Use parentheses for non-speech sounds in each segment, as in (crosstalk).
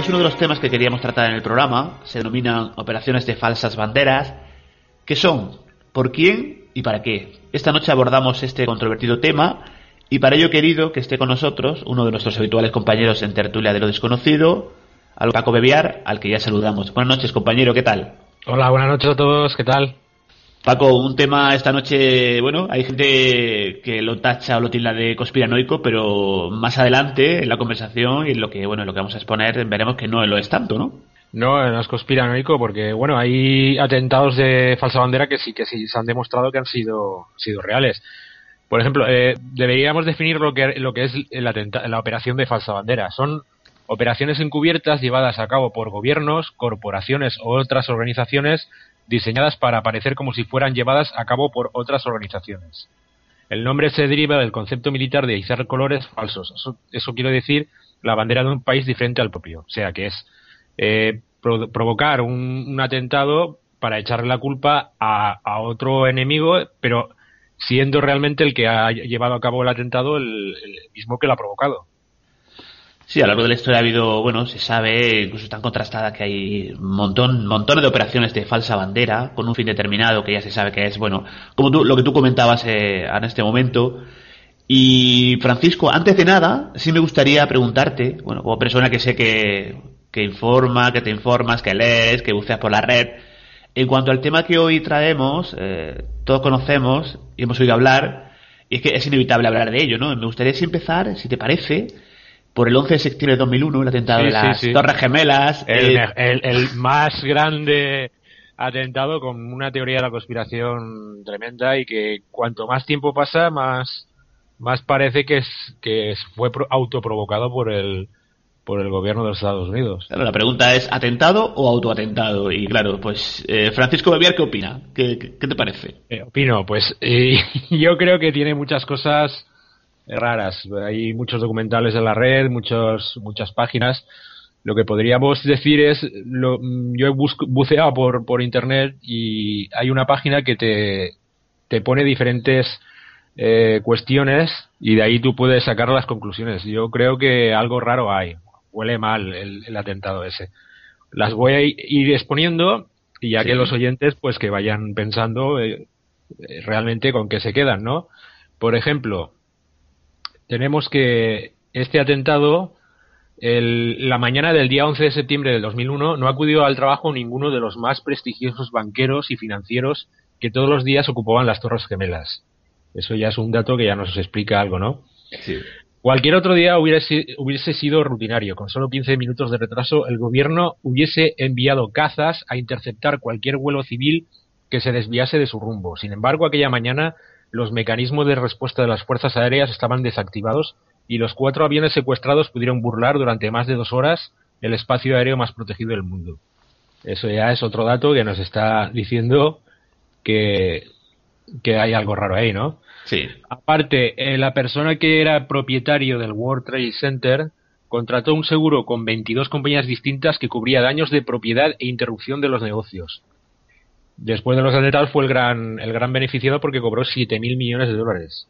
Es uno de los temas que queríamos tratar en el programa. Se denominan operaciones de falsas banderas. ¿Qué son? ¿Por quién? ¿Y para qué? Esta noche abordamos este controvertido tema y para ello querido que esté con nosotros uno de nuestros habituales compañeros en tertulia de lo desconocido, al Paco Bebiar, al que ya saludamos. Buenas noches, compañero, ¿qué tal? Hola, buenas noches a todos, ¿qué tal? Paco, un tema esta noche, bueno, hay gente que lo tacha o lo tilda de conspiranoico, pero más adelante en la conversación y en lo que, bueno, en lo que vamos a exponer veremos que no lo es tanto, ¿no? No, no es conspiranoico porque, bueno, hay atentados de falsa bandera que sí que sí se han demostrado que han sido, sido reales. Por ejemplo, eh, deberíamos definir lo que, lo que es el la operación de falsa bandera. Son operaciones encubiertas llevadas a cabo por gobiernos, corporaciones o otras organizaciones diseñadas para parecer como si fueran llevadas a cabo por otras organizaciones. El nombre se deriva del concepto militar de izar colores falsos. Eso, eso quiere decir la bandera de un país diferente al propio. O sea, que es eh, pro- provocar un, atentado para echarle la culpa a, otro enemigo, pero siendo realmente el que ha llevado a cabo el atentado el mismo que lo ha provocado. Sí, a lo largo de la historia ha habido, bueno, se sabe, incluso tan contrastada que hay montón, montones de operaciones de falsa bandera con un fin determinado que ya se sabe que es, bueno, como tú, lo que tú comentabas eh, en este momento. Y Francisco, antes de nada, sí me gustaría preguntarte, bueno, como persona que sé que, que informa, que te informas, que lees, que buceas por la red, en cuanto al tema que hoy traemos, eh, todos conocemos y hemos oído hablar, y es que es inevitable hablar de ello, ¿no? Me gustaría si empezar, si te parece, por el 11 de septiembre de 2001, el atentado Sí, de las sí. Torres Gemelas. El, eh, el- el más grande atentado con una teoría de la conspiración tremenda y que cuanto más tiempo pasa, más, más parece que, es, que fue pro- autoprovocado por el, por el gobierno de los Estados Unidos. claro, la pregunta es, ¿atentado o autoatentado? Y claro, pues eh, Francisco Bebiar, ¿qué opina? ¿Qué, qué, qué te parece? Eh, opino, pues eh, (laughs) yo creo que tiene muchas cosas raras. Hay muchos documentales en la red, muchos, muchas páginas. Lo que podríamos decir es, lo, yo he buceado por, por internet y hay una página que te, te pone diferentes eh, cuestiones y de ahí tú puedes sacar las conclusiones. Yo creo que algo raro hay. Huele mal el, el atentado ese. Las voy a ir exponiendo y ya Sí. que los oyentes pues que vayan pensando eh, realmente con qué se quedan, ¿no? Por ejemplo, tenemos que este atentado, el- la mañana del día 11 de septiembre del 2001, no acudió al trabajo ninguno de los más prestigiosos banqueros y financieros que todos los días ocupaban las Torres Gemelas. Eso ya es un dato que ya nos explica algo, ¿no? Sí. Cualquier otro día hubiese, hubiese sido rutinario. Con solo 15 minutos de retraso, el gobierno hubiese enviado cazas a interceptar cualquier vuelo civil que se desviase de su rumbo. Sin embargo, aquella mañana los mecanismos de respuesta de las fuerzas aéreas estaban desactivados y los cuatro aviones secuestrados pudieron burlar durante más de dos horas el espacio aéreo más protegido del mundo. Eso ya es otro dato que nos está diciendo que, que hay algo raro ahí, ¿no? Sí. Aparte, eh, la persona que era propietario del World Trade Center contrató un seguro con 22 compañías distintas que cubría daños de propiedad e interrupción de los negocios. Después de los atentados fue el gran, el gran beneficiado porque cobró 7.000 millones de dólares.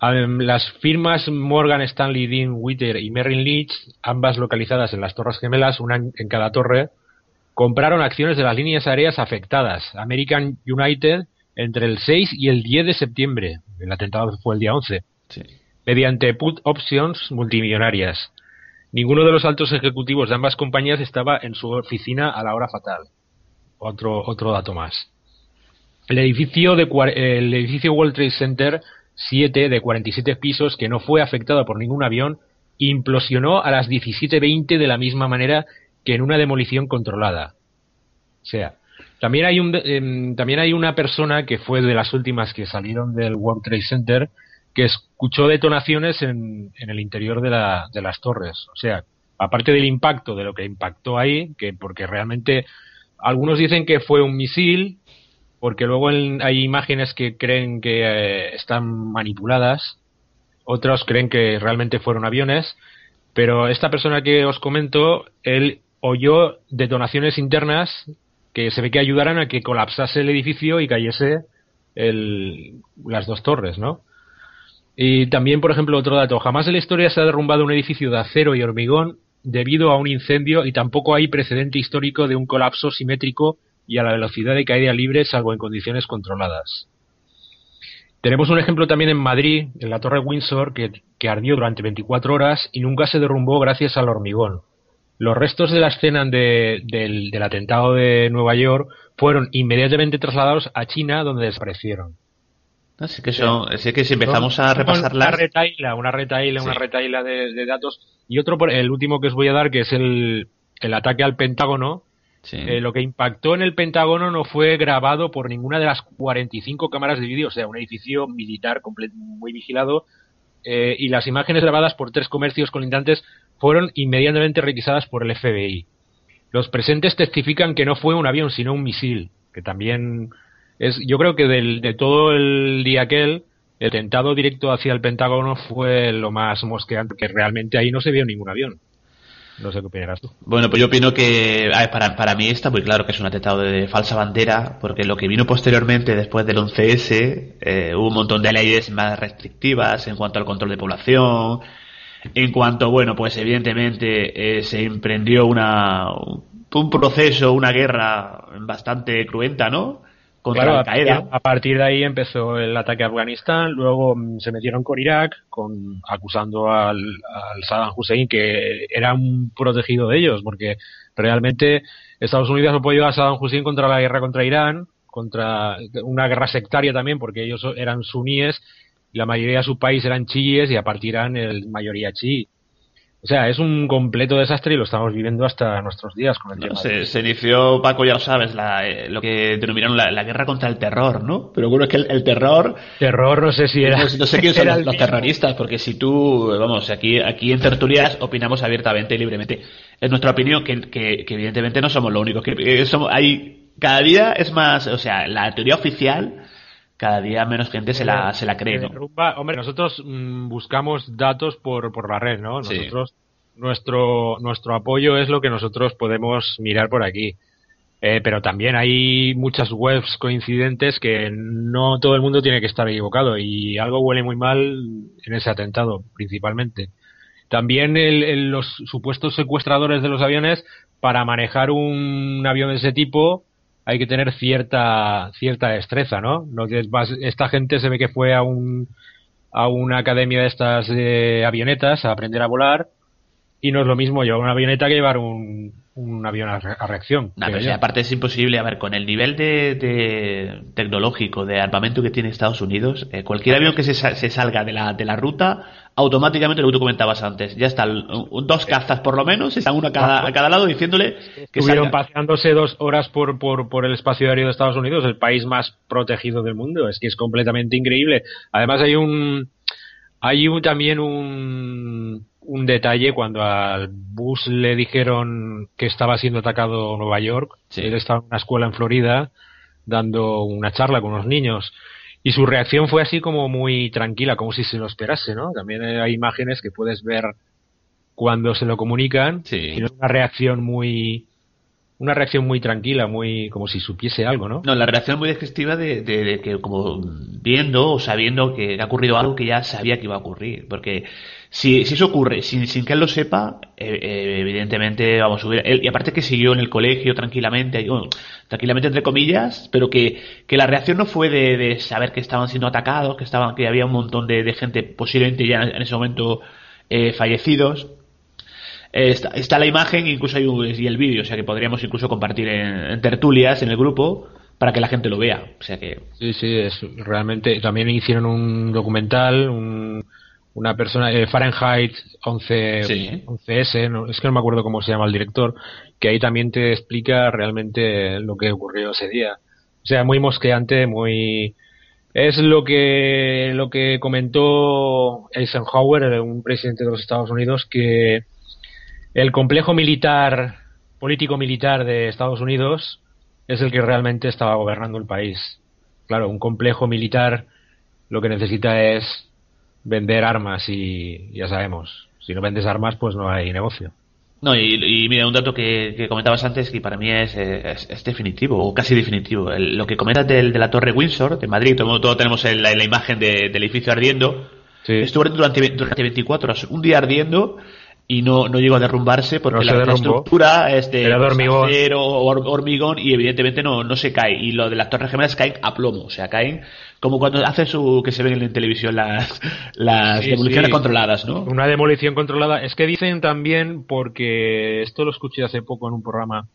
Las firmas Morgan Stanley, Dean Witter y Merrill Lynch, ambas localizadas en las Torres Gemelas, una en en cada torre, compraron acciones de las líneas aéreas afectadas. American United entre el 6 y el 10 de septiembre. El atentado fue el día 11. Sí. Mediante put options multimillonarias. Ninguno de los altos ejecutivos de ambas compañías estaba en su oficina a la hora fatal. Otro, otro dato más. el edificio, de, el edificio World Trade Center 7 de 47 pisos, que no fue afectado por ningún avión, implosionó a las 17.20 de la misma manera que en una demolición controlada. O sea, también hay, un, em, también hay una persona que fue de las últimas que salieron del World Trade Center que escuchó detonaciones en, en el interior de, la- de las torres. O sea, aparte del impacto, de lo que impactó ahí, que porque realmente algunos dicen que fue un misil, porque luego en- hay imágenes que creen que eh, están manipuladas, otros creen que realmente fueron aviones, pero esta persona que os comento, él oyó detonaciones internas que se ve que ayudaran a que colapsase el edificio y cayese el- las dos torres, ¿no? Y también, por ejemplo, otro dato, jamás en la historia se ha derrumbado un edificio de acero y hormigón debido a un incendio y tampoco hay precedente histórico de un colapso simétrico y a la velocidad de caída libre salvo en condiciones controladas. Tenemos un ejemplo también en Madrid, en la Torre Windsor, que, que ardió durante 24 horas y nunca se derrumbó gracias al hormigón. Los restos de la escena de- del, del atentado de Nueva York fueron inmediatamente trasladados a China, donde desaparecieron. Así que, son, así que si empezamos a Una repasarlas. retaila, una retaila, una retaila de, de datos. Y otro, el último que os voy a dar, que es el, el ataque al Pentágono. Sí. Eh, lo que impactó en el Pentágono no fue grabado por ninguna de las 45 cámaras de vídeo, o sea, un edificio militar muy vigilado. eh, y las imágenes grabadas por tres comercios colindantes fueron inmediatamente requisadas por el FBI. Los presentes testifican que no fue un avión, sino un misil, que también es, yo creo que del, de todo el día aquel, el atentado directo hacia el Pentágono fue lo más mosqueante, que realmente ahí no se vio ningún avión. No sé qué opinarás tú. Bueno, pues yo opino que a ver, para, para mí está muy claro que es un atentado de falsa bandera, porque lo que vino posteriormente, después del 11S, eh, hubo un montón de leyes más restrictivas en cuanto al control de población, en cuanto, bueno, pues evidentemente eh, se emprendió una, un proceso, una guerra bastante cruenta, ¿no? Contra Claro, Al a, Qaeda. partir, a partir de ahí empezó el ataque a Afganistán, luego mm, se metieron con Irak, con, acusando al, al Saddam Hussein que era un protegido de ellos, porque realmente Estados Unidos apoyó a Saddam Hussein contra la guerra contra Irán, contra una guerra sectaria también, porque ellos eran suníes la mayoría de su país eran chiíes y a partir eran el mayoría chií. O sea, es un completo desastre y lo estamos viviendo hasta nuestros días con el No, tema. se, se inició, Paco, ya lo sabes, la, eh, lo que denominaron la, la guerra contra el terror, ¿no? Pero bueno, es que el, el terror Terror, no sé si era. No, no sé quiénes son los, los terroristas, porque si tú, vamos, aquí, aquí en tertulias opinamos abiertamente y libremente. Es nuestra opinión que, que, que evidentemente no somos los únicos. Que eh, somos, hay, cada día es más, o sea, la teoría oficial, cada día menos gente se la, se la cree, derrumba- Hombre, nosotros mm, buscamos datos por, por la red, ¿no? Sí. Nosotros, nuestro, nuestro apoyo es lo que nosotros podemos mirar por aquí. Eh, pero también hay muchas webs coincidentes que no todo el mundo tiene que estar equivocado y algo huele muy mal en ese atentado, principalmente. También el- el- los supuestos secuestradores de los aviones, para manejar un avión de ese tipo, hay que tener cierta cierta destreza, ¿no? Esta gente se ve que fue a un a una academia de estas de avionetas a aprender a volar y no es lo mismo llevar una avioneta que llevar un, un avión a, re- a reacción. Nah, creo pero yo. si aparte es imposible, a ver, con el nivel de, de tecnológico, de armamento que tiene Estados Unidos, eh, cualquier avión que se, sa- se salga de la, de la ruta, automáticamente lo que tú comentabas antes, ya están un- dos cazas por lo menos, están uno a cada, a cada lado diciéndole que Estuvieron salga. paseándose dos horas por, por, por el espacio aéreo de Estados Unidos, el país más protegido del mundo. Es que es completamente increíble. Además hay un hay un, también un, un detalle cuando al Bush le dijeron que estaba siendo atacado Nueva York. Sí. Él estaba en una escuela en Florida dando una charla con unos niños. Y su reacción fue así como muy tranquila, como si se lo esperase, ¿no? También hay imágenes que puedes ver cuando se lo comunican. Sí. Y no es una reacción muy, una reacción muy tranquila, muy como si supiese algo, ¿no? No, la reacción muy descriptiva de, de- de que como viendo o sabiendo que ha ocurrido algo que ya sabía que iba a ocurrir. Porque si, si eso ocurre sin, sin que él lo sepa, eh, eh, evidentemente vamos a subir. Y aparte que siguió en el colegio tranquilamente, tranquilamente entre comillas, pero que, que la reacción no fue de, de saber que estaban siendo atacados, que estaban, que había un montón de, de gente posiblemente ya en ese momento eh, fallecidos. Eh, Está, está la imagen, incluso hay un, y el vídeo, o sea que podríamos incluso compartir en, en tertulias en el grupo para que la gente lo vea. O sea que. Sí, sí, es realmente. También hicieron un documental, un, una persona, eh, Fahrenheit 11, Sí. 11S, no, es que no me acuerdo cómo se llama el director, que ahí también te explica realmente lo que ocurrió ese día. O sea, muy mosqueante, muy. Es lo que, lo que comentó Eisenhower, un presidente de los Estados Unidos, que el complejo militar, político-militar de Estados Unidos es el que realmente estaba gobernando el país. Claro, un complejo militar lo que necesita es vender armas y ya sabemos, si no vendes armas pues no hay negocio. No, y, y mira, un dato que, que comentabas antes que para mí es, es, es definitivo, o casi definitivo. El- lo que comentas del, de la Torre Windsor, de Madrid, todo, todo tenemos el- la, la imagen de- del edificio ardiendo. Sí. Estuvo durante, durante 24 horas, un día ardiendo, y no, no llegó a derrumbarse porque No la, la estructura es de Era de hormigón. acero o hor- hormigón y evidentemente no, no se cae. Y lo de las torres gemelas caen a plomo, o sea, caen como cuando hacen su, que se ven en televisión las, (laughs) las Sí, demoliciones sí. controladas, ¿no? Una demolición controlada. Es que dicen también, porque esto lo escuché hace poco en un programa,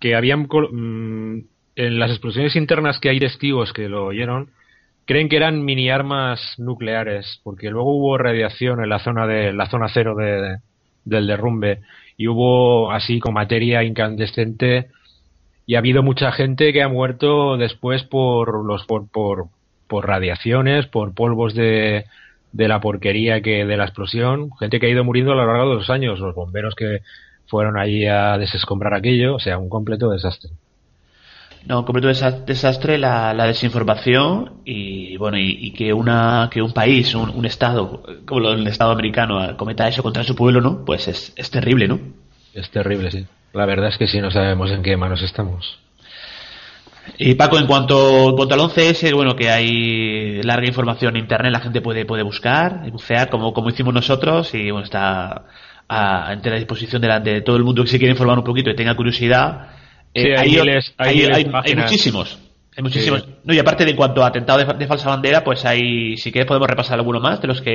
que habían mm, en las explosiones internas que hay testigos que lo oyeron, creen que eran mini armas nucleares, porque luego hubo radiación en la zona de la zona cero de, del derrumbe. Y hubo así con materia incandescente y ha habido mucha gente que ha muerto después por los por, por, por radiaciones, por polvos de, de la porquería que de la explosión, gente que ha ido muriendo a lo largo de los años, los bomberos que fueron allí a desescombrar aquello, o sea, un completo desastre. No, completo desa- desastre la, la desinformación y bueno y, y que una que un país, un, un estado como lo- el estado americano eh, cometa eso contra su pueblo, ¿no? Pues es, es terrible, ¿no? Es terrible, sí. La verdad es que sí, no sabemos en qué manos estamos. Y Paco, en cuanto, en cuanto al 11S, bueno, que hay larga información en internet, la gente puede, puede buscar y bucear como, como hicimos nosotros y bueno, está a, a entera disposición de, la- de todo el mundo que se quiere informar un poquito y tenga curiosidad. Sí, hay miles- hay miles de hay páginas. muchísimos. Hay muchísimos. Sí. No, y aparte de en cuanto a atentado de, fa- de falsa bandera, pues hay, si quieres podemos repasar alguno más de los que,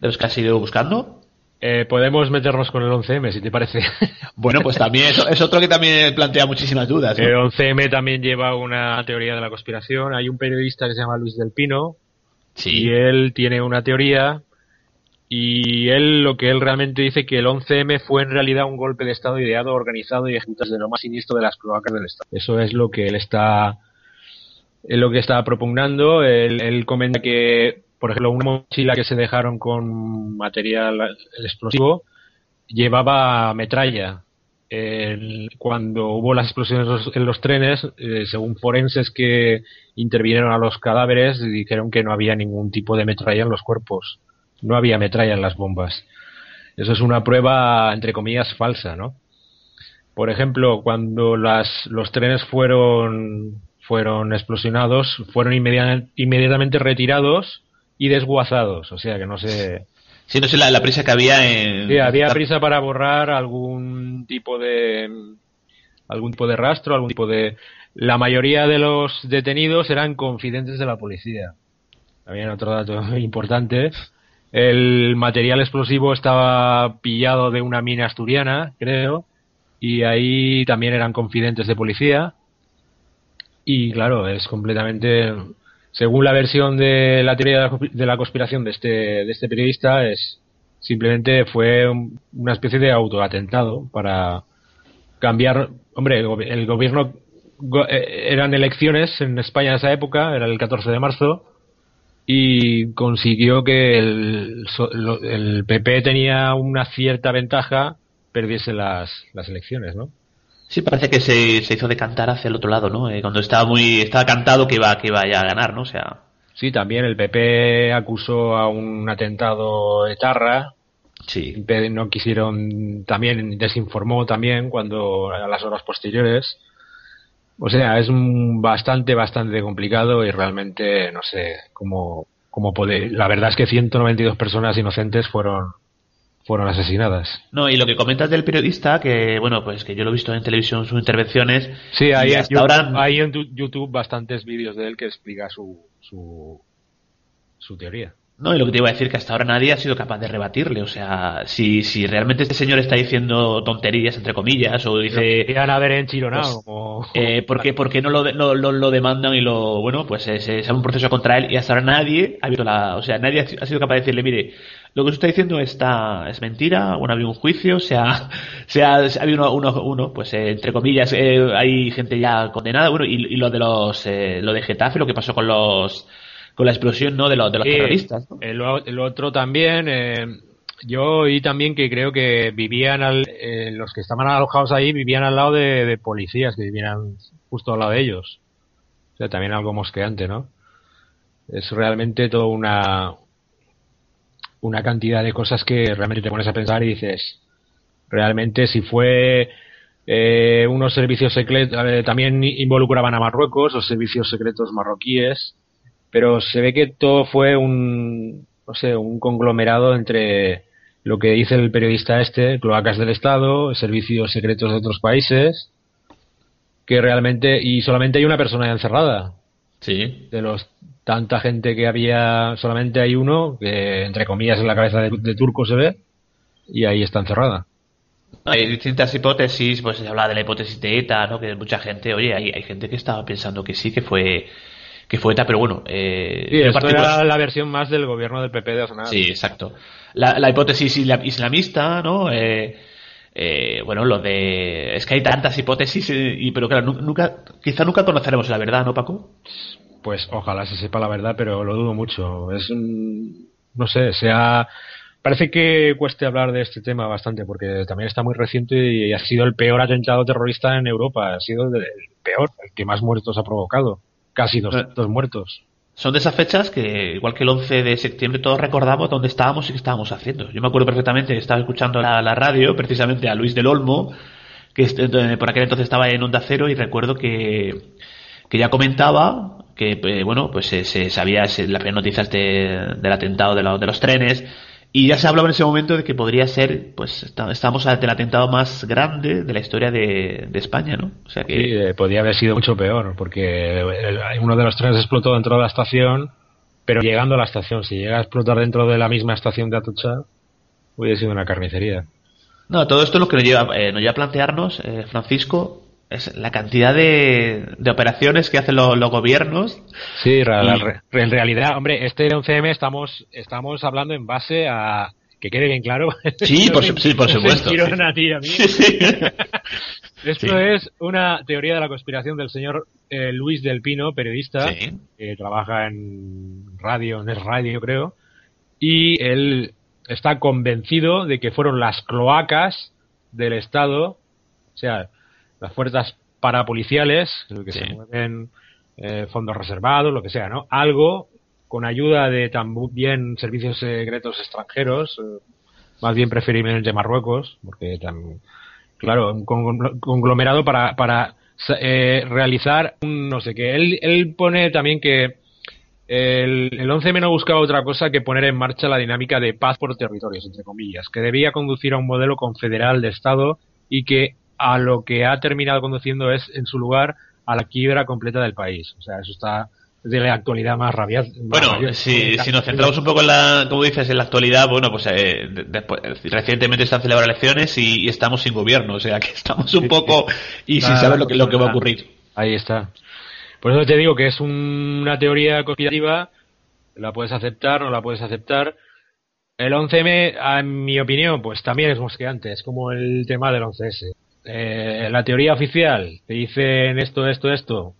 de los que has ido buscando. Eh, podemos meternos con el 11M, si te parece. (laughs) Bueno, pues también es, es otro que también plantea muchísimas dudas. ¿no? El 11M también lleva una teoría de la conspiración. Hay un periodista que se llama Luis del Pino Sí. y él tiene una teoría y él lo que él realmente dice que el 11M fue en realidad un golpe de Estado ideado, organizado y ejecutado desde lo más siniestro de las cloacas del Estado. Eso es lo que él está es lo que está propugnando. Él, comenta que, por ejemplo, una mochila que se dejaron con material explosivo llevaba metralla. Cuando hubo las explosiones en los, en los trenes, eh, según forenses que intervinieron a los cadáveres, dijeron que no había ningún tipo de metralla en los cuerpos. No había metralla en las bombas. Eso es una prueba, entre comillas, falsa, ¿no? Por ejemplo, cuando las, los trenes fueron, fueron explosionados, fueron inmedia- inmediatamente retirados y desguazados. O sea que no se, Sí, no sé la, la prisa que había en... Sí, había prisa para borrar algún tipo de algún tipo de rastro, algún tipo de la mayoría de los detenidos eran confidentes de la policía. También otro dato importante, el material explosivo estaba pillado de una mina asturiana, creo, y ahí también eran confidentes de policía. Y claro, es completamente según la versión de la teoría de la conspiración de este, de este periodista, es simplemente fue un- una especie de autoatentado para cambiar. Hombre, el, gobi- el gobierno. go- eh, eran elecciones en España en esa época, era el 14 de marzo, y consiguió que el, PP tenía una cierta ventaja, perdiese las, las elecciones, ¿no? Sí, parece que se, se hizo decantar hacia el otro lado, ¿no? Eh, cuando estaba muy estaba cantado que iba que iba ya a ganar, ¿no? O sea, Sí, también el PP acusó a un atentado etarra, sí. No quisieron también desinformó también cuando a las horas posteriores o sea es un bastante bastante complicado y realmente no sé cómo cómo puede la verdad es que 192 personas inocentes fueron fueron asesinadas No, y lo que comentas del periodista, que bueno, pues que yo lo he visto en televisión sus intervenciones. sí hay hasta YouTube, ahora hay en tu- YouTube bastantes vídeos de él que explica su su su teoría No, y lo que te iba a decir que hasta ahora nadie ha sido capaz de rebatirle. O sea, si, si realmente este señor está diciendo tonterías, entre comillas, o dice. Podrían haber enchironado. Pues, como- Eh, ¿por, qué, por qué no lo, lo, lo- lo demandan y lo. Bueno, pues se, se abre un proceso contra él y hasta ahora nadie ha visto la. O sea, nadie ha, ha sido capaz de decirle, mire, lo que usted está diciendo está, es mentira, bueno, ha habido un juicio, se ha, se ha, se ha habido uno, uno, uno, pues eh, entre comillas, eh, hay gente ya condenada, bueno, y, y lo de los. eh, lo de Getafe, lo que pasó con los. Con la explosión, ¿no? De, los de los Sí, terroristas, ¿no? el, otro también, eh, yo oí también que creo que vivían, al, eh, los que estaban alojados ahí vivían al lado de, de policías que vivían justo al lado de ellos. O sea, también algo mosqueante, ¿no? Es realmente toda una, una cantidad de cosas que realmente te pones a pensar y dices, realmente si fue eh, unos servicios secretos, también involucraban a Marruecos, los servicios secretos marroquíes, pero se ve que todo fue un, no sé, un conglomerado entre lo que dice el periodista este, cloacas del Estado, servicios secretos de otros países, que realmente, y solamente hay una persona encerrada. Sí. De los tanta gente que había, solamente hay uno, que entre comillas en la cabeza de, de turco se ve, y ahí está encerrada. Hay distintas hipótesis, pues se habla de la hipótesis de ETA, ¿no? Que mucha gente, oye, hay, hay gente que estaba pensando que sí, que fue que fue ETA, pero bueno, eh, Sí, esto particular- era la versión más del gobierno del PP de Aznar. Sí, exacto. La, la hipótesis isla- islamista, ¿no? Eh, eh, bueno, lo de... Es que hay tantas hipótesis, eh, y, pero claro, nu- nunca, quizá nunca conoceremos la verdad, ¿no, Paco? Pues ojalá se sepa la verdad, pero lo dudo mucho. Es un, no sé, sea parece que cueste hablar de este tema bastante porque también está muy reciente y ha sido el peor atentado terrorista en Europa, ha sido el peor, el que más muertos ha provocado, casi 200 muertos. Son de esas fechas que, igual que el 11 de septiembre, todos recordamos dónde estábamos y qué estábamos haciendo. Yo me acuerdo perfectamente que estaba escuchando la, la radio, precisamente a Luis del Olmo, que eh, por aquel entonces estaba en Onda Cero, y recuerdo que, que ya comentaba que, eh, bueno, pues se, se sabía se- las primeras noticias de- del atentado de, de los trenes, y ya se hablaba en ese momento de que podría ser, pues, estamos ante el atentado más grande de la historia de, de España, ¿no? O sea que. Sí, eh, podía haber sido mucho peor porque uno de los trenes explotó dentro de la estación, pero llegando a la estación, si llega a explotar dentro de la misma estación de Atocha, hubiera sido una carnicería. No, todo esto lo que nos lleva, eh, nos lleva a plantearnos, eh, Francisco, es la cantidad de, de operaciones que hacen lo- los gobiernos. Sí, la- en realidad, hombre, este 11M estamos, estamos hablando en base a que quede bien claro. (laughs) Sí, por su- sí, por (laughs) supuesto. Sí, sí. (laughs) Esto es una teoría de la conspiración del señor eh, Luis del Pino, periodista, Sí. que trabaja en radio, en Es Radio, creo, y él está convencido de que fueron las cloacas del Estado, o sea, las fuerzas parapoliciales, que Sí. se mueven eh, fondos reservados, lo que sea, ¿no? Algo con ayuda de también servicios secretos extranjeros, eh, más bien preferiblemente Marruecos, porque tan, claro, un con- conglomerado para, para eh, realizar un no sé qué. Él, él pone también que el, el 11M no buscaba otra cosa que poner en marcha la dinámica de paz por territorios, entre comillas, que debía conducir a un modelo confederal de Estado y que a lo que ha terminado conduciendo es, en su lugar, a la quiebra completa del país. O sea, eso está de la actualidad más rabia. más Bueno, si, si nos centramos un poco en la, como dices, en la actualidad, bueno, pues eh, de- después- recientemente se han celebrado elecciones y, y estamos sin gobierno, o sea que estamos un poco y sin saber lo que, lo que va a ocurrir. Ahí está. Por eso te digo que es un- una teoría conspirativa, la puedes aceptar, no la puedes aceptar. El 11M, en mi opinión, pues también es mosqueante, es como el tema del 11S. Eh, la teoría oficial te dicen esto, esto, esto,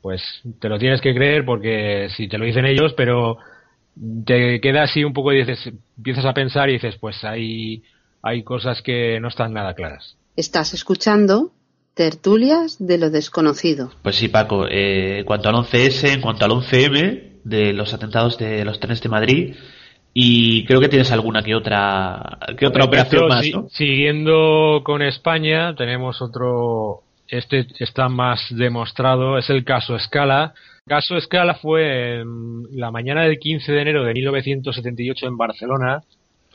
pues te lo tienes que creer porque si te lo dicen ellos, pero te queda así un poco y dices, empiezas a pensar y dices, pues hay, hay cosas que no están nada claras. Estás escuchando Tertulias de lo desconocido. Pues sí, Paco, eh, en cuanto al 11S, en cuanto al 11M, de los atentados de los trenes de Madrid, y creo que tienes alguna que otra, que otra operación más. Siguiendo con España, tenemos otro, este está más demostrado, es el caso Escala. Caso Escala fue en la mañana del 15 de enero de 1978 en Barcelona.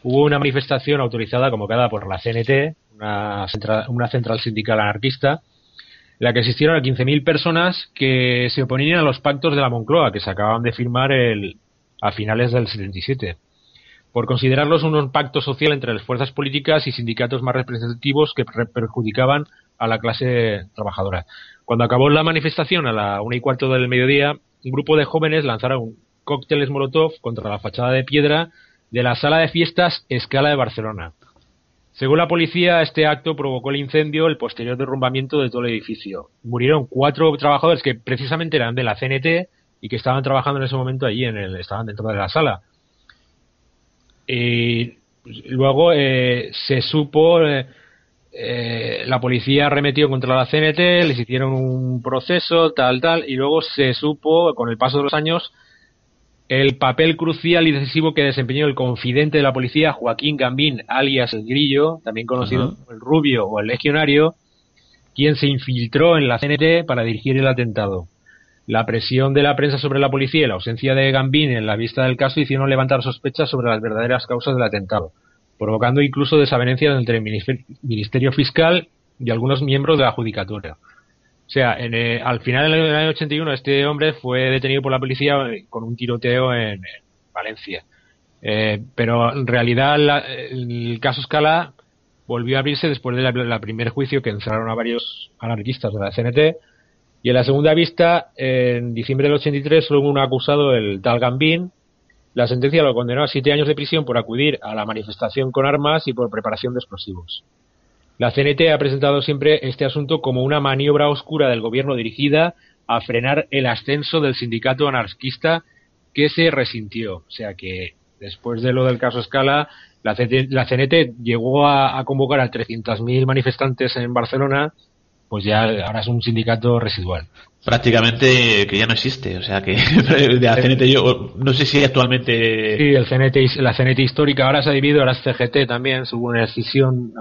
Hubo una manifestación autorizada, convocada por la CNT, una central, una central sindical anarquista, en la que asistieron a 15.000 personas que se oponían a los pactos de la Moncloa, que se acababan de firmar el, a finales del 77, por considerarlos un pacto social entre las fuerzas políticas y sindicatos más representativos que perjudicaban a la clase trabajadora. Cuando acabó la manifestación a la una y cuarto del mediodía, un grupo de jóvenes lanzaron cócteles Molotov contra la fachada de piedra de la sala de fiestas Escala de Barcelona. Según la policía, este acto provocó el incendio, el posterior derrumbamiento de todo el edificio. Murieron cuatro trabajadores que precisamente eran de la CNT y que estaban trabajando en ese momento allí, en el, estaban dentro de la sala. Y luego eh, se supo, eh, eh, la policía arremetió contra la CNT, les hicieron un proceso, tal, tal, y luego se supo, con el paso de los años, el papel crucial y decisivo que desempeñó el confidente de la policía, Joaquín Gambín, alias el Grillo, también conocido como el Rubio o el Legionario, quien se infiltró en la CNT para dirigir el atentado. La presión de la prensa sobre la policía y la ausencia de Gambín en la vista del caso hicieron levantar sospechas sobre las verdaderas causas del atentado, provocando incluso desavenencias entre el Ministerio Fiscal y algunos miembros de la Judicatura. O sea, en, eh, al final del año 81 este hombre fue detenido por la policía con un tiroteo en, Valencia. Eh, pero en realidad el caso Scala volvió a abrirse después del primer juicio que encerraron a varios anarquistas de la CNT. Y en la segunda vista, en diciembre del 83, solo hubo un acusado, el tal Gambín. La sentencia lo condenó a siete años de prisión por acudir a la manifestación con armas y por preparación de explosivos. La CNT ha presentado siempre este asunto como una maniobra oscura del gobierno dirigida a frenar el ascenso del sindicato anarquista que se resintió. O sea que después de lo del caso Escala, la, CNT, llegó a, convocar a 300.000 manifestantes en Barcelona, pues ya ahora es un sindicato residual. Prácticamente que ya no existe, o sea que (laughs) de la CNT yo no sé si actualmente... Sí, el CNT, la CNT histórica ahora se ha dividido, ahora es CGT también, hubo una decisión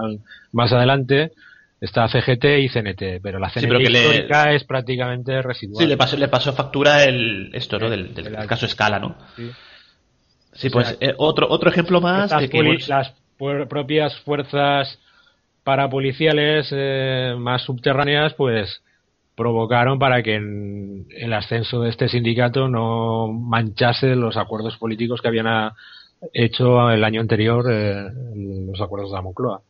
más adelante, está CGT y CNT, pero la CNT histórica es prácticamente residual. Sí, le pasó, le pasó factura el esto, ¿no? Del, caso Escala, ¿no? Sí, pues eh, otro, otro ejemplo más de que... Las propias fuerzas parapoliciales eh, más subterráneas, pues provocaron para que el ascenso de este sindicato no manchase los acuerdos políticos que habían hecho el año anterior eh, los acuerdos de la Moncloa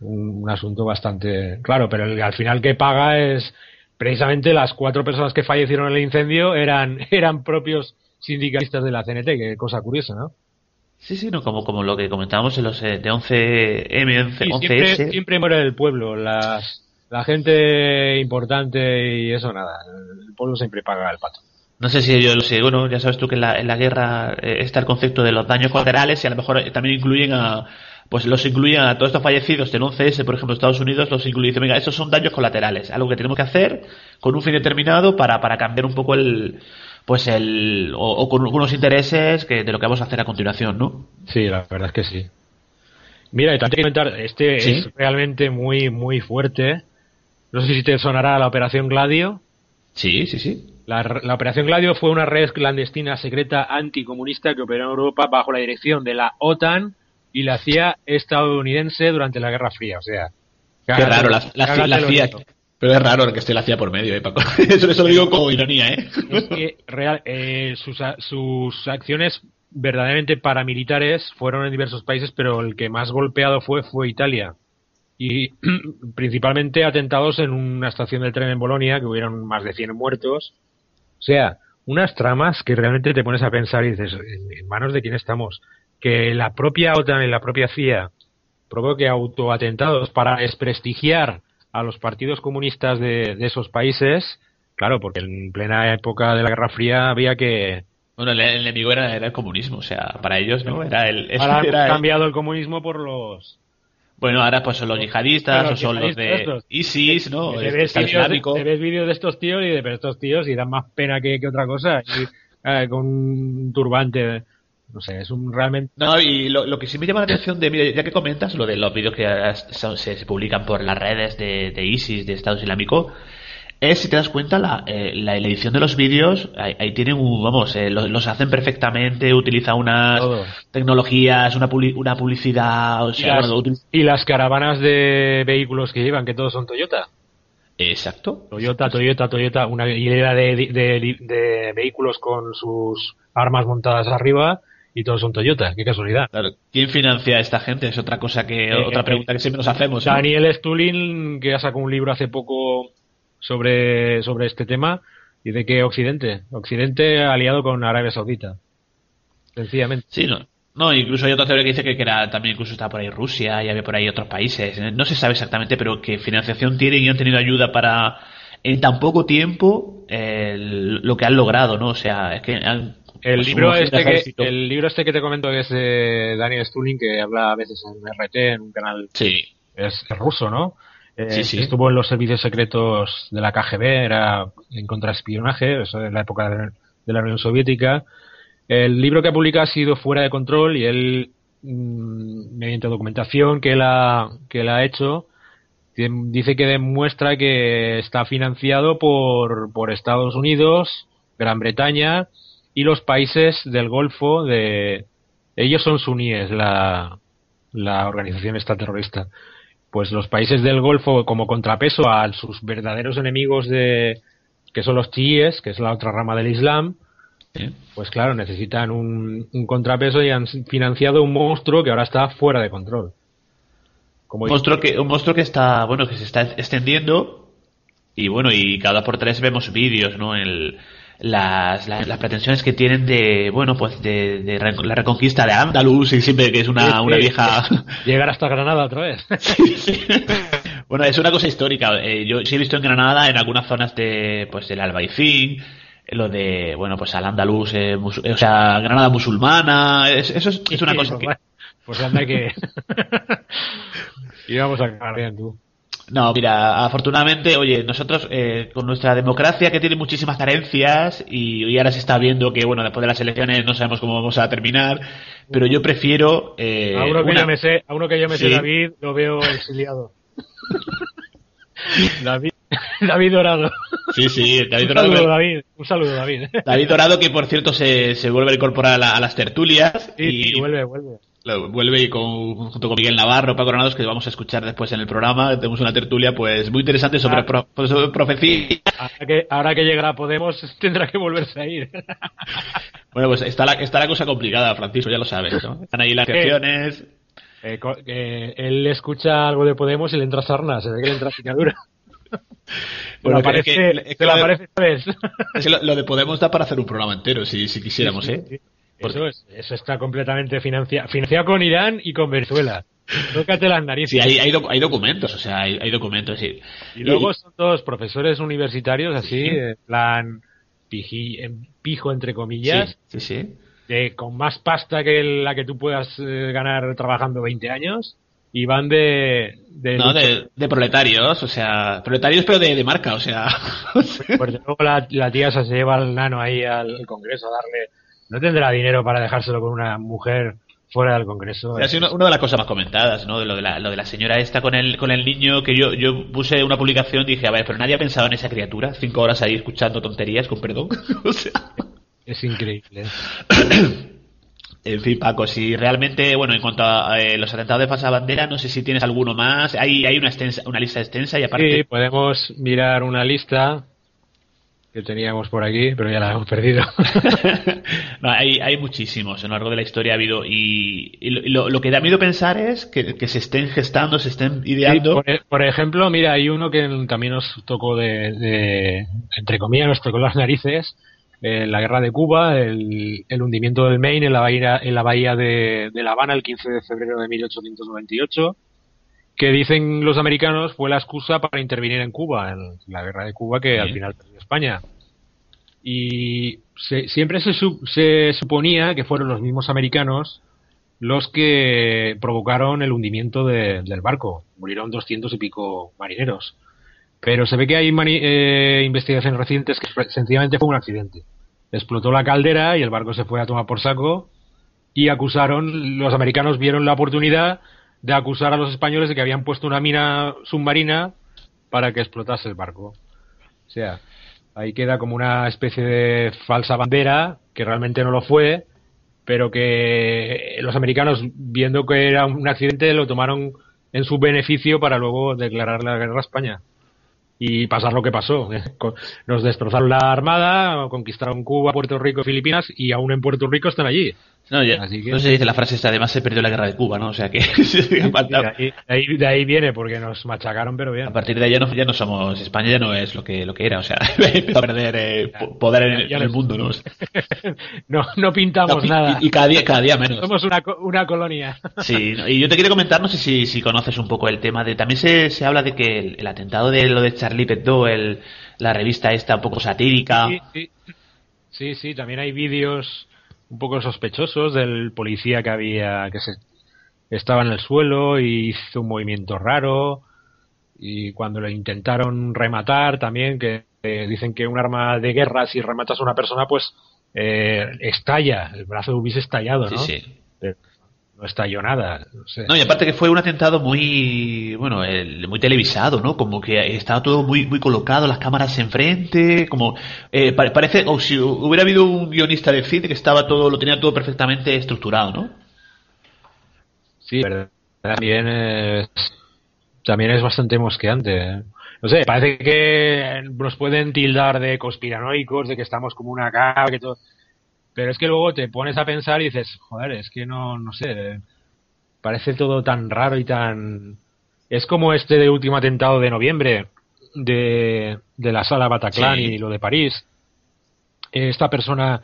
un, asunto bastante claro, pero al final que paga es precisamente las cuatro personas que fallecieron en el incendio eran, (laughs) eran propios sindicalistas de la CNT, que cosa curiosa, ¿no? Sí, sí, no, como, como lo que comentábamos en los eh, de 11M, 11, siempre, siempre muere el pueblo, las, la gente importante y eso nada, el pueblo siempre paga el pato. No sé si yo lo sé, bueno, ya sabes tú que en la, en la guerra eh, está el concepto de los daños colaterales y a lo mejor también incluyen a, pues los incluyen a todos estos fallecidos en 11S, por ejemplo, Estados Unidos, los incluyen, venga, esos son daños colaterales, algo que tenemos que hacer con un fin determinado para, para cambiar un poco el, pues el, o, con unos intereses que de lo que vamos a hacer a continuación, ¿no? Sí, la verdad es que sí. Mira, y también comentar, este es realmente muy, muy fuerte. No sé si te sonará la Operación Gladio. Sí, sí, sí. La, la, Operación Gladio fue una red clandestina secreta anticomunista que operó en Europa bajo la dirección de la OTAN y la CIA estadounidense durante la Guerra Fría. O sea, qué raro, la, CIA. Pero es raro que esté la CIA por medio, ¿eh, Paco? (laughs) Eso, lo digo como ironía, ¿eh? Es que eh, sus, sus acciones verdaderamente paramilitares fueron en diversos países, pero el que más golpeado fue fue Italia. Y (clears throat) principalmente atentados en una estación de tren en Bolonia, que hubieron más de 100 muertos. O sea, unas tramas que realmente te pones a pensar y dices, ¿en manos de quién estamos? que la propia OTAN y la propia CIA provoque autoatentados para desprestigiar a los partidos comunistas de, esos países, claro, porque en plena época de la Guerra Fría había que... Bueno, el, enemigo era, el comunismo, o sea, para ellos no era el... (laughs) Ahora cambiado el comunismo por los... Bueno, ahora pues son los yihadistas o son los de ISIS, ¿no? Te, ves vídeos de, estos tíos y de estos tíos y dan más pena que, otra cosa. Eh, con un turbante no sé, es un realmente. No, y lo, que sí me llama la atención de, mira, ya que comentas lo de los vídeos que se, publican por las redes de, ISIS, de Estado Islámico, es, si te das cuenta, la, eh, la, edición de los vídeos, ahí, tienen un, vamos, eh, los, hacen perfectamente, utiliza unas tecnologías, una, una publicidad, o sea, y las, y las caravanas de vehículos que llevan, que todos son Toyota. Exacto. Toyota, Toyota, Toyota, una hilera de, de- de vehículos con sus armas montadas arriba y todos son Toyota. Qué casualidad. Claro. ¿Quién financia a esta gente? Es otra cosa que, Eh, otra eh, pregunta que siempre nos hacemos. ¿no? Daniel Stulin, que ha sacado un libro hace poco sobre, sobre este tema, dice que Occidente, Occidente aliado con Arabia Saudita. Sencillamente. Sí, no. No, incluso hay otra teoría que dice que, que era, también incluso está por ahí Rusia y había por ahí otros países. Eh, No se sabe exactamente, pero que financiación tienen y han tenido ayuda para en tan poco tiempo eh, lo que han logrado, ¿no? O sea, es que han, El pues, libro, este que, el libro este que te comento que es de Daniel Stulin, que habla a veces en RT, en un canal Sí, es ruso, ¿no? Eh, Sí, sí. Estuvo en los servicios secretos de la KGB, era en contraespionaje, eso en la época de, de la Unión Soviética. El libro que ha publicado ha sido Fuera de Control y él, mm, mediante documentación que él ha, que él ha hecho, dice que demuestra que está financiado por, por Estados Unidos, Gran Bretaña y los países del Golfo de... Ellos son suníes, la, la organización esta terrorista pues los países del Golfo como contrapeso a sus verdaderos enemigos de que son los chiíes, que es la otra rama del Islam, pues claro, necesitan un, un contrapeso y han financiado un monstruo que ahora está fuera de control. Como Un monstruo que, un monstruo que está, bueno, que se está extendiendo y bueno, y cada por tres vemos vídeos, ¿no? El, las, las, las pretensiones que tienen de, bueno, pues de, de la reconquista de Andalus y siempre que es una, una vieja... (laughs) llegar hasta Granada otra vez. Sí. (laughs) Bueno, es una cosa histórica. Eh, yo sí he visto en Granada, en algunas zonas de, pues, del Albaicín, eh, lo de, bueno, pues al andaluz, eh, eh, o sea, Granada musulmana, es- eso es, es (laughs) una cosa que... Pues anda que íbamos a acabar bien tú. No, mira, afortunadamente, oye, nosotros eh, con nuestra democracia que tiene muchísimas carencias y, y ahora se está viendo que, bueno, después de las elecciones no sabemos cómo vamos a terminar, pero yo prefiero... eh, a uno que una- yo me sé, a uno que yo me sé. David, lo veo exiliado. (laughs) David, (laughs) David Dorado. Sí, sí, David Un Dorado, saludo, David. Un saludo, David. David Dorado que por cierto se, se vuelve a incorporar a, la- a las tertulias Sí, y, sí, vuelve, vuelve. Vuelve y con, junto con Miguel Navarro, Paco Granados, que vamos a escuchar después en el programa. Tenemos una tertulia pues muy interesante sobre, Ah. pro- sobre profecía. Ahora que, ahora que llegará Podemos, (laughs) tendrá que volverse a ir. (laughs) Bueno, pues está la, está la cosa complicada, Francisco, ya lo sabes, ¿no? Están ahí las ¿Qué? elecciones. Eh, que él escucha algo de Podemos y le entra sarna, se ve que le entra picadura. (laughs) Bueno, que- aparece, que- es que se le lo de- aparece esta vez. Es que lo, de Podemos da para hacer un programa entero, si, si quisiéramos, Sí, ¿eh? sí. Eso, es, eso está completamente financiado, financiado con Irán y con Venezuela. (laughs) Tócate las narices. Sí, hay, hay, doc- hay documentos, o sea, hay, hay documentos, sí. Y luego son todos profesores universitarios así, en plan piji- en pijo entre comillas, Sí, sí, sí. de, con más pasta que la que tú puedas eh, ganar trabajando 20 años y van de... de No, de, de proletarios, o sea, proletarios pero de, de marca, o sea. Porque (laughs) luego la, la tía esa se lleva al nano ahí al Congreso a darle... No tendrá dinero para dejárselo con una mujer fuera del Congreso. Ha sido una, una de las cosas más comentadas, ¿no? De lo de la, lo de la señora esta con el, con el niño, que yo, yo puse una publicación y dije, a ver, pero nadie ha pensado en esa criatura, cinco horas ahí escuchando tonterías, con perdón. (laughs) o sea. Es increíble. (coughs) En fin, Paco, si realmente, bueno, en cuanto a eh, los atentados de falsa bandera, no sé si tienes alguno más. Hay, hay una, extensa, una lista extensa y aparte. Sí, podemos mirar una lista que teníamos por aquí, pero ya la hemos perdido. (laughs) no, hay, hay muchísimos. A lo largo de la historia ha habido. Y, y lo, lo- que da miedo pensar es que, que se estén gestando, se estén ideando. por, e- por ejemplo, mira, hay uno que también nos tocó de, de- entre comillas, nos tocó las narices, eh, la guerra de Cuba, el, el hundimiento del Maine en la bahía, en la bahía de, de La Habana el 15 de febrero de 1898, que dicen los americanos fue la excusa para intervenir en Cuba, en la guerra de Cuba que al final perdió España. Y se- siempre se, su- se suponía que fueron los mismos americanos los que provocaron el hundimiento de- del barco. Murieron doscientos y pico marineros. Pero se ve que hay mani- eh, investigaciones recientes que sencillamente fue un accidente. Explotó la caldera y el barco se fue a tomar por saco y acusaron, los americanos vieron la oportunidad de acusar a los españoles de que habían puesto una mina submarina para que explotase el barco. O sea, ahí queda como una especie de falsa bandera, que realmente no lo fue, pero que los americanos, viendo que era un accidente, lo tomaron en su beneficio para luego declarar la guerra a España. y pasar lo que pasó. (laughs) Nos destrozaron la armada, conquistaron Cuba, Puerto Rico, Filipinas y aún en Puerto Rico están allí. No, ya, Así que- no se dice la frase esta, además se perdió la guerra de Cuba, ¿no? O sea que (laughs) De ahí, de viene, porque nos machacaron, pero bien. a partir de ahí ya no, ya no somos, España ya no es lo que, lo que era, o sea, (laughs) empezó a perder eh, po- poder en, el- en mundo, ¿no? (laughs) No, no pintamos nada. Y, y cada día, cada día menos. Somos una, una colonia. Sí, y yo te quería comentar, no sé si, si conoces un poco el tema de. También se, se habla de que el, el atentado de lo de Charlie Hebdo, el, la revista esta un poco satírica. Sí, sí. sí, sí, también hay vídeos un poco sospechosos del policía que había, que se estaba en el suelo y hizo un movimiento raro. Y cuando le intentaron rematar también, que eh, dicen que un arma de guerra, si rematas a una persona, pues eh, estalla, el brazo hubiese estallado, ¿no? sí. No estalló nada. No, sé. No, y aparte que fue un atentado muy, bueno, el- muy televisado, ¿no? Como que estaba todo muy, muy colocado, las cámaras enfrente, como, eh, pa- parece, o si hubiera habido un guionista de cine que estaba todo, lo tenía todo perfectamente estructurado, ¿no? Sí, verdad. También es, también es bastante mosqueante. ¿eh? No sé, parece que nos pueden tildar de conspiranoicos, de que estamos como una cava, que todo. Pero es que luego te pones a pensar y dices, joder, es que no, no sé, parece todo tan raro y tan... Es como este de último atentado de noviembre de, de la sala Bataclan Sí. y lo de París. Esta persona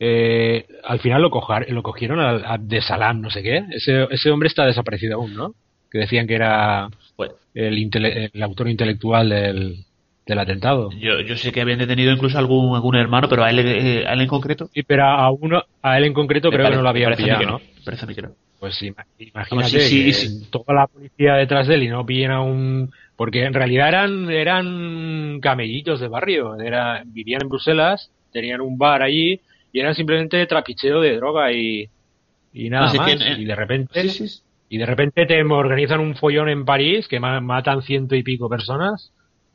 eh, al final lo, cojar- lo cogieron al- a- de Salam, no sé qué. Ese, ese hombre está desaparecido aún, ¿no? Que decían que era Pues, el, el autor intelectual del, del atentado. yo, yo sé que habían detenido incluso algún, algún hermano, pero a él, eh, a él en concreto. Sí, pero a uno, a él en concreto me creo que no lo habían me parece a mí pillado, que ¿no? Parece a mí que no. Pues ima- imagínate Vamos, sí, sí, que sí. toda la policía detrás de él y no pillen a un... Porque en realidad eran, eran camellitos de barrio, era, vivían en Bruselas, tenían un bar allí y eran simplemente trapicheo de droga y, y nada No sé más. y de repente... Y de repente te organizan un follón en París que ma- matan ciento y pico personas.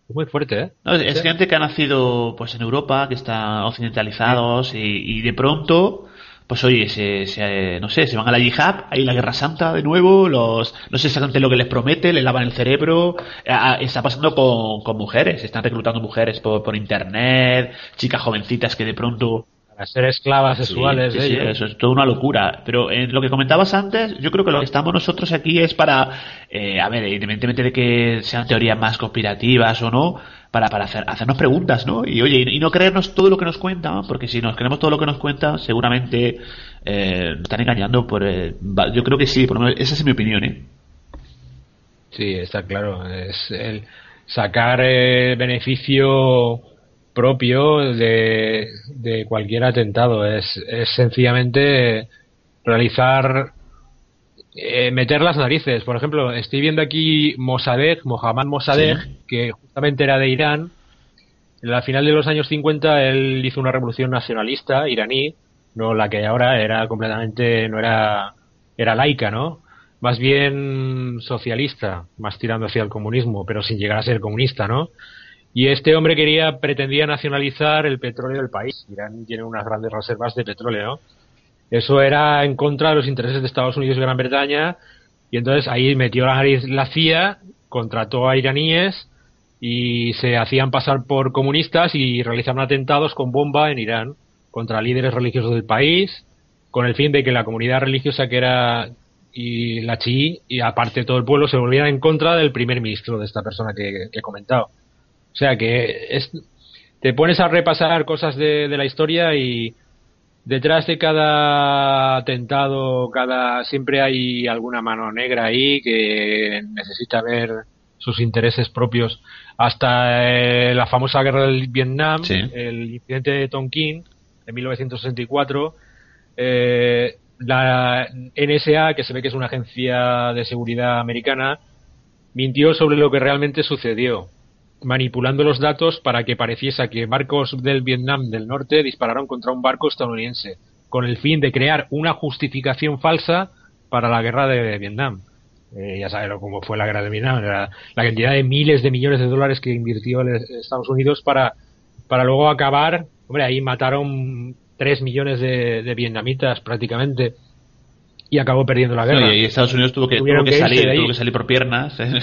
Es muy fuerte, ¿eh? No, es gente que ha nacido pues en Europa, que están occidentalizados y, y de pronto, pues oye, se, se, no sé, se van a la yihad, hay la guerra santa de nuevo, los, no sé exactamente lo que les promete, les lavan el cerebro, a- está pasando con, con mujeres, están reclutando mujeres por, por internet, chicas jovencitas que de pronto Para ser esclavas sexuales Sí, de sí, eso es toda una locura. Pero en lo que comentabas antes, yo creo que lo que estamos nosotros aquí es para, eh, a ver, independientemente de que sean teorías más conspirativas o no, para, para hacer, hacernos preguntas, ¿no? Y oye, y no creernos todo lo que nos cuentan, porque si nos creemos todo lo que nos cuentan, seguramente eh, nos están engañando. Por, eh, yo creo que sí, por lo menos esa es mi opinión, ¿eh? Sí, está claro. Es el sacar eh, beneficio propio de, de cualquier atentado. Es, es sencillamente realizar, eh, meter las narices. Por ejemplo, estoy viendo aquí Mossadegh, Mohammad Mossadegh, Sí. que justamente era de Irán. En la final de los años 50 él hizo una revolución nacionalista iraní, no la que ahora era completamente, no era, era laica, ¿no? Más bien socialista, más tirando hacia el comunismo, pero sin llegar a ser comunista, ¿no? Y este hombre quería, pretendía nacionalizar el petróleo del país. Irán tiene unas grandes reservas de petróleo. Eso era en contra de los intereses de Estados Unidos y Gran Bretaña. Y entonces ahí metió la nariz la CIA, contrató a iraníes y se hacían pasar por comunistas y realizaban atentados con bomba en Irán contra líderes religiosos del país, con el fin de que la comunidad religiosa que era y la chií y aparte todo el pueblo se volviera en contra del primer ministro de esta persona que, que he comentado. O sea que es, te pones a repasar cosas de, de la historia y detrás de cada atentado, cada siempre hay alguna mano negra ahí que necesita ver sus intereses propios. Hasta eh, la famosa guerra del Vietnam, Sí. el incidente de Tonkin en 1964, eh, la NSA, que se ve que es una agencia de seguridad americana, mintió sobre lo que realmente sucedió, manipulando los datos para que pareciese que barcos del Vietnam del Norte dispararon contra un barco estadounidense, con el fin de crear una justificación falsa para la guerra de Vietnam. Eh, ya sabes cómo fue la guerra de Vietnam, la, la cantidad de miles de millones de dólares que invirtió el Estados Unidos para, para luego acabar, hombre, ahí mataron tres millones de, de vietnamitas prácticamente. Y acabó perdiendo la guerra. No, y Estados Unidos tuvo que, tuvo que salir, tuvo que salir por piernas, (laughs) ¿eh?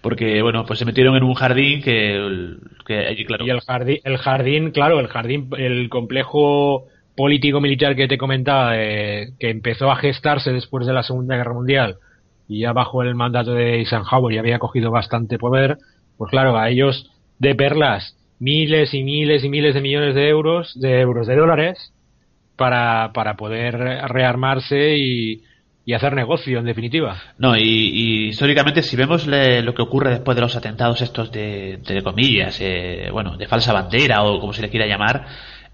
porque bueno, pues se metieron en un jardín que, que claro. Y el jardín, el jardín, claro, el jardín, el complejo político-militar que te comentaba, eh, que empezó a gestarse después de la Segunda Guerra Mundial y ya bajo el mandato de Eisenhower ya había cogido bastante poder, pues claro, a ellos de perlas miles y miles y miles de millones de euros, de euros, de dólares, para, para poder rearmarse y, y hacer negocio, en definitiva. No, y, y históricamente si vemos le- lo que ocurre después de los atentados estos de, entre comillas, eh, bueno, de falsa bandera o como se le quiera llamar,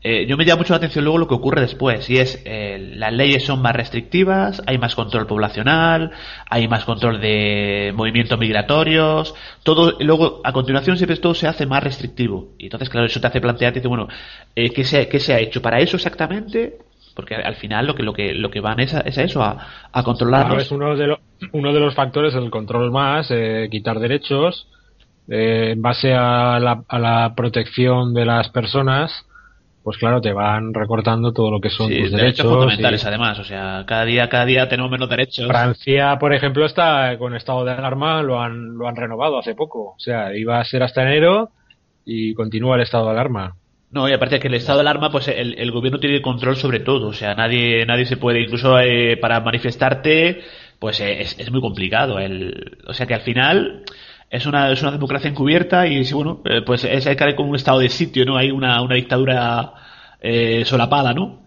eh, yo me llama mucho la atención luego lo que ocurre después, y es eh, las leyes son más restrictivas, hay más control poblacional, hay más control de movimientos migratorios, todo, y luego a continuación siempre todo se hace más restrictivo. Y entonces, claro, eso te hace plantear, te dice, bueno, eh, ¿qué, se, ¿qué se ha hecho para eso exactamente? Porque al final lo que, lo que, lo que van es a, es a eso, a, a controlarnos. Claro, es uno de, lo- uno de los factores, el control más, eh, quitar derechos, eh, en base a la, a la protección de las personas, pues claro, te van recortando todo lo que son Sí, tus derechos derechos. fundamentales y- además, o sea, cada día, cada día tenemos menos derechos. Francia, por ejemplo, está con estado de alarma, lo han, lo han renovado hace poco. O sea, iba a ser hasta enero y continúa el estado de alarma. No, y aparte que el estado de alarma, pues el, el gobierno tiene control sobre todo, o sea, nadie, nadie se puede, incluso eh, para manifestarte, pues eh, es, es muy complicado. El, o sea que al final es una, es una democracia encubierta y bueno, eh, pues es hay como un estado de sitio, ¿no? Hay una, una dictadura eh, solapada, ¿no?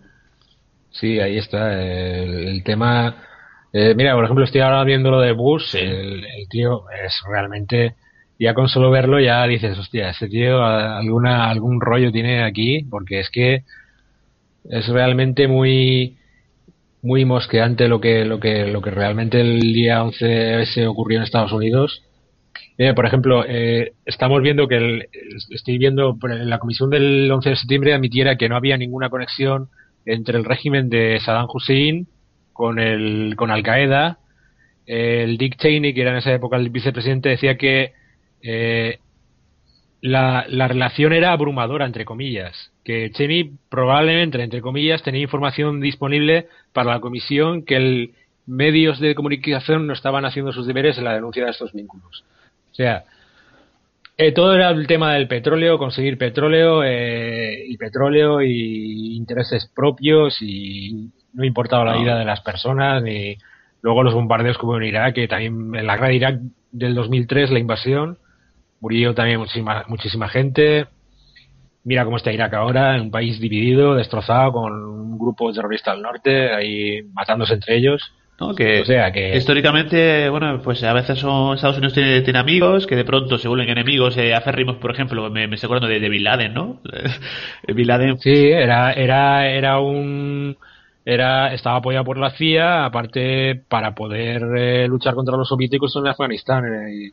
Sí, ahí está. El, el tema. eh, mira, por ejemplo, estoy ahora viendo lo de Bush. Sí. El, el tío es realmente. Ya con solo verlo, ya dices, hostia, este tío alguna, algún rollo tiene aquí, porque es que es realmente muy muy mosqueante lo que lo que lo que realmente el día 11 se ocurrió en Estados Unidos. Por ejemplo, eh, estamos viendo que el- estoy viendo la comisión del 11 de septiembre admitiera que no había ninguna conexión entre el régimen de Saddam Hussein con el con Al Qaeda. El Dick Cheney, que era en esa época el vicepresidente, decía que eh, la, la relación era abrumadora, entre comillas. Que Cheney probablemente, entre comillas, tenía información disponible para la comisión que el medios de comunicación no estaban haciendo sus deberes en la denuncia de estos vínculos. O sea, eh, todo era el tema del petróleo, conseguir petróleo eh, y petróleo y intereses propios y no importaba la No. vida de las personas ni luego los bombardeos como en Irak, que también en la guerra de Irak del 2003, la invasión, murió también muchísima, muchísima gente. Mira cómo está Irak ahora, en un país dividido, destrozado, con un grupo terrorista al norte, ahí matándose entre ellos. ¿no? Que, O sea que- históricamente, bueno, pues a veces son, Estados Unidos tiene, tiene amigos que de pronto se vuelven enemigos eh, acérrimos, por ejemplo, me, me estoy acordando de, de Bin Laden, ¿no? (laughs) Bin Laden Sí, era, era, era un, era, estaba apoyado por la CIA, aparte para poder eh, luchar contra los soviéticos en Afganistán, eh, y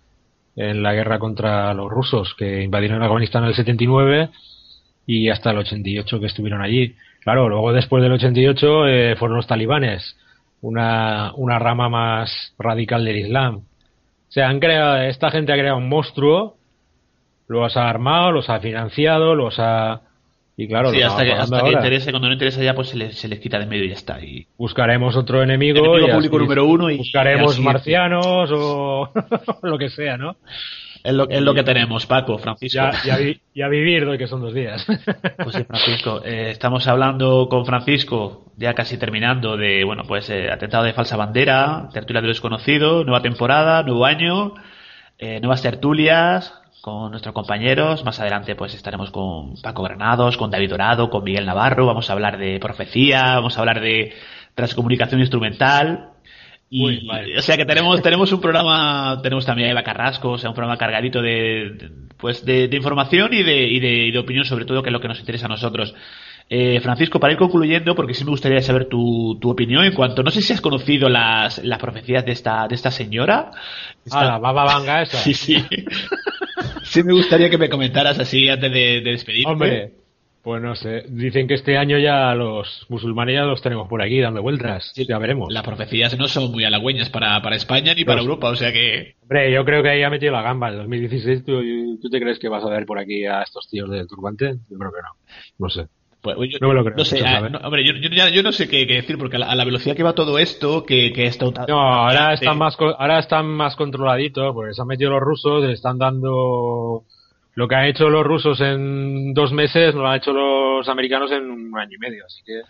en la guerra contra los rusos que invadieron Afganistán en el 79 y hasta el 88 que estuvieron allí. Claro, luego después del 88 eh, fueron los talibanes, una, una rama más radical del Islam. O sea, han creado, esta gente ha creado un monstruo, los ha armado, los ha financiado, los ha... Y claro, sí, hasta que, hasta que interese, cuando no interesa ya, pues se les, se les quita de medio y ya está. Y Buscaremos otro enemigo. enemigo y público así número uno y Buscaremos y marcianos o (laughs) lo que sea, ¿no? Es lo, es lo que tenemos, Paco, Francisco. Ya, ya, vi- ya vivir, doy que son dos días. (laughs) Pues sí, Francisco, eh, estamos hablando con Francisco, ya casi terminando, de, bueno, pues eh, atentado de falsa bandera, tertulia de lo desconocido, nueva temporada, nuevo año, eh, nuevas tertulias con nuestros compañeros. Más adelante, pues estaremos con Paco Granados, con David Dorado, con Miguel Navarro. Vamos a hablar de profecía, vamos a hablar de transcomunicación instrumental. Y, Uy, o sea que tenemos, tenemos un programa, tenemos también a Eva Carrasco, o sea, un programa cargadito de, de- pues de, de información y de, y, de, y de opinión sobre todo, que es lo que nos interesa a nosotros. Eh, Francisco, para ir concluyendo, porque sí me gustaría saber tu, tu opinión en cuanto, no sé si has conocido las, las profecías de esta, de esta señora. Esta- Ah, la baba vanga esa. Sí, sí. Sí me gustaría que me comentaras así antes de, de despedirte. Hombre, pues no sé. Dicen que este año ya los musulmanes ya los tenemos por aquí dando vueltas. ya veremos. Las profecías no son muy halagüeñas para, para España ni para Europa, o sea que... Hombre, yo creo que ahí ha metido la gamba. En 2016, ¿tú, ¿tú te crees que vas a ver por aquí a estos tíos del turbante? Yo creo que no. No sé. Pues, yo, No me lo creo, No sé, ah, no, hombre, yo, yo ya- yo no sé qué, qué decir, porque a la, a la velocidad que va todo esto, que, que esto... No, ahora están más ahora están más controladitos porque se han metido los rusos, le están dando lo que han hecho los rusos en dos meses, lo han hecho los americanos en un año y medio, así que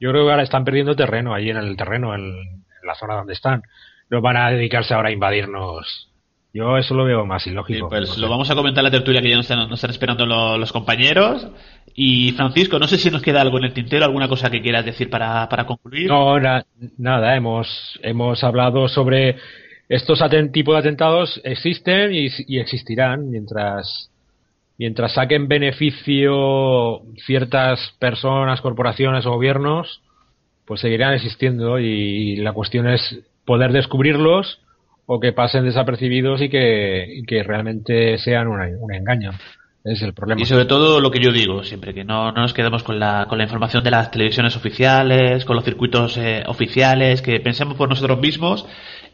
yo creo que ahora están perdiendo terreno allí en el terreno, en, en la zona donde están. No van a dedicarse ahora a invadirnos. Yo eso lo veo más Sí, ilógico. pues No sé. lo vamos a comentar en la tertulia que ya nos están, nos están esperando lo- los compañeros. Y Francisco, no sé si nos queda algo en el tintero, alguna cosa que quieras decir para, para concluir. No, na- nada, hemos, hemos hablado sobre estos aten- tipos de atentados existen y, y existirán mientras, mientras saquen beneficio ciertas personas, corporaciones o gobiernos, pues seguirán existiendo y, la cuestión es poder descubrirlos o que pasen desapercibidos y que, y que realmente sean una- un engaño. Es el problema. Y sobre todo lo que yo digo siempre, que no, no nos quedemos con la, con la información de las televisiones oficiales, con los circuitos eh, oficiales, que pensemos por nosotros mismos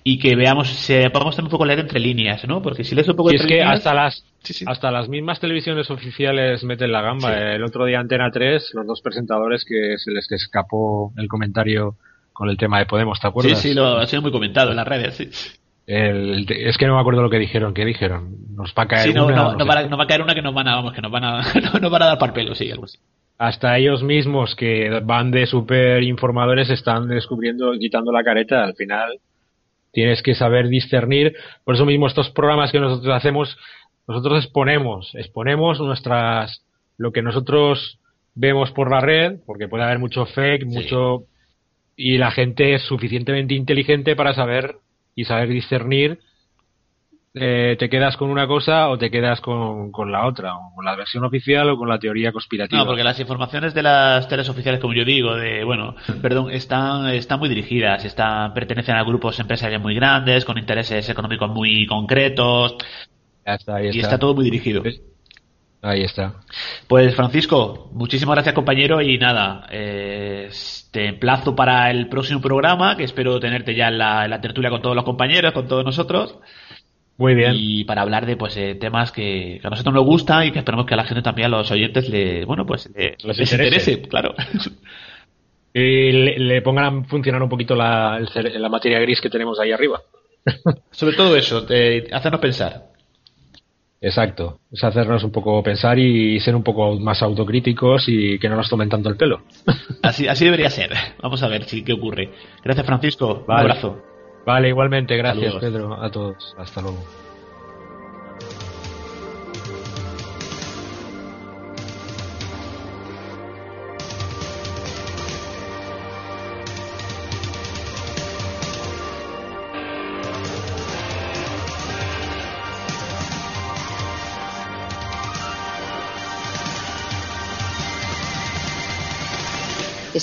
y que veamos, sepamos también un poco leer entre líneas, ¿no? Porque si lees un poco Y es entre que líneas- hasta las Sí, sí. hasta las mismas televisiones oficiales meten la gamba. Sí. El otro día Antena 3, los dos presentadores que se les escapó el comentario con el tema de Podemos, ¿te Sí, acuerdas? sí, lo ha sido muy comentado en las redes, sí. El- es que no me acuerdo lo que dijeron. ¿Qué dijeron? Nos va a caer Sí, no, una, no, no va, a- no va a caer una que nos van a, vamos, que nos van a, (laughs) no, van a dar par pelo, sí, algo así. Hasta ellos mismos que van de super informadores están descubriendo, quitando la careta. Al final tienes que saber discernir. Por eso mismo estos programas que nosotros hacemos, nosotros exponemos, exponemos nuestras, lo que nosotros vemos por la red, porque puede haber mucho fake, mucho, y la gente es suficientemente inteligente para saber y saber discernir eh, te quedas con una cosa o te quedas con, con la otra, o con la versión oficial o con la teoría conspirativa. No, porque las informaciones de las teles oficiales, como yo digo, de, bueno, (laughs) perdón, están, están muy dirigidas, están, pertenecen a grupos empresariales muy grandes, con intereses económicos muy concretos, Ya está, ahí y está todo muy dirigido. Ahí está. Pues Francisco, muchísimas gracias compañero y nada, eh, te emplazo para el próximo programa, que espero tenerte ya en la, en la tertulia con todos los compañeros, con todos nosotros, Muy bien. y para hablar de pues eh, temas que, que a nosotros nos gustan y que esperamos que a la gente también, a los oyentes, le, bueno, pues le- Les les, interese. interese, claro. Y le, le pongan a funcionar un poquito la, el cere- la materia gris que tenemos ahí arriba. Sobre todo eso, de hacernos pensar. Exacto. Es hacernos un poco pensar y ser un poco más autocríticos y que no nos tomen tanto el pelo. (laughs) Así, así debería ser. Vamos a ver si qué ocurre. Gracias Francisco, Vale. un abrazo. Vale, igualmente. Gracias, Saludos. Pedro. A todos. Hasta luego.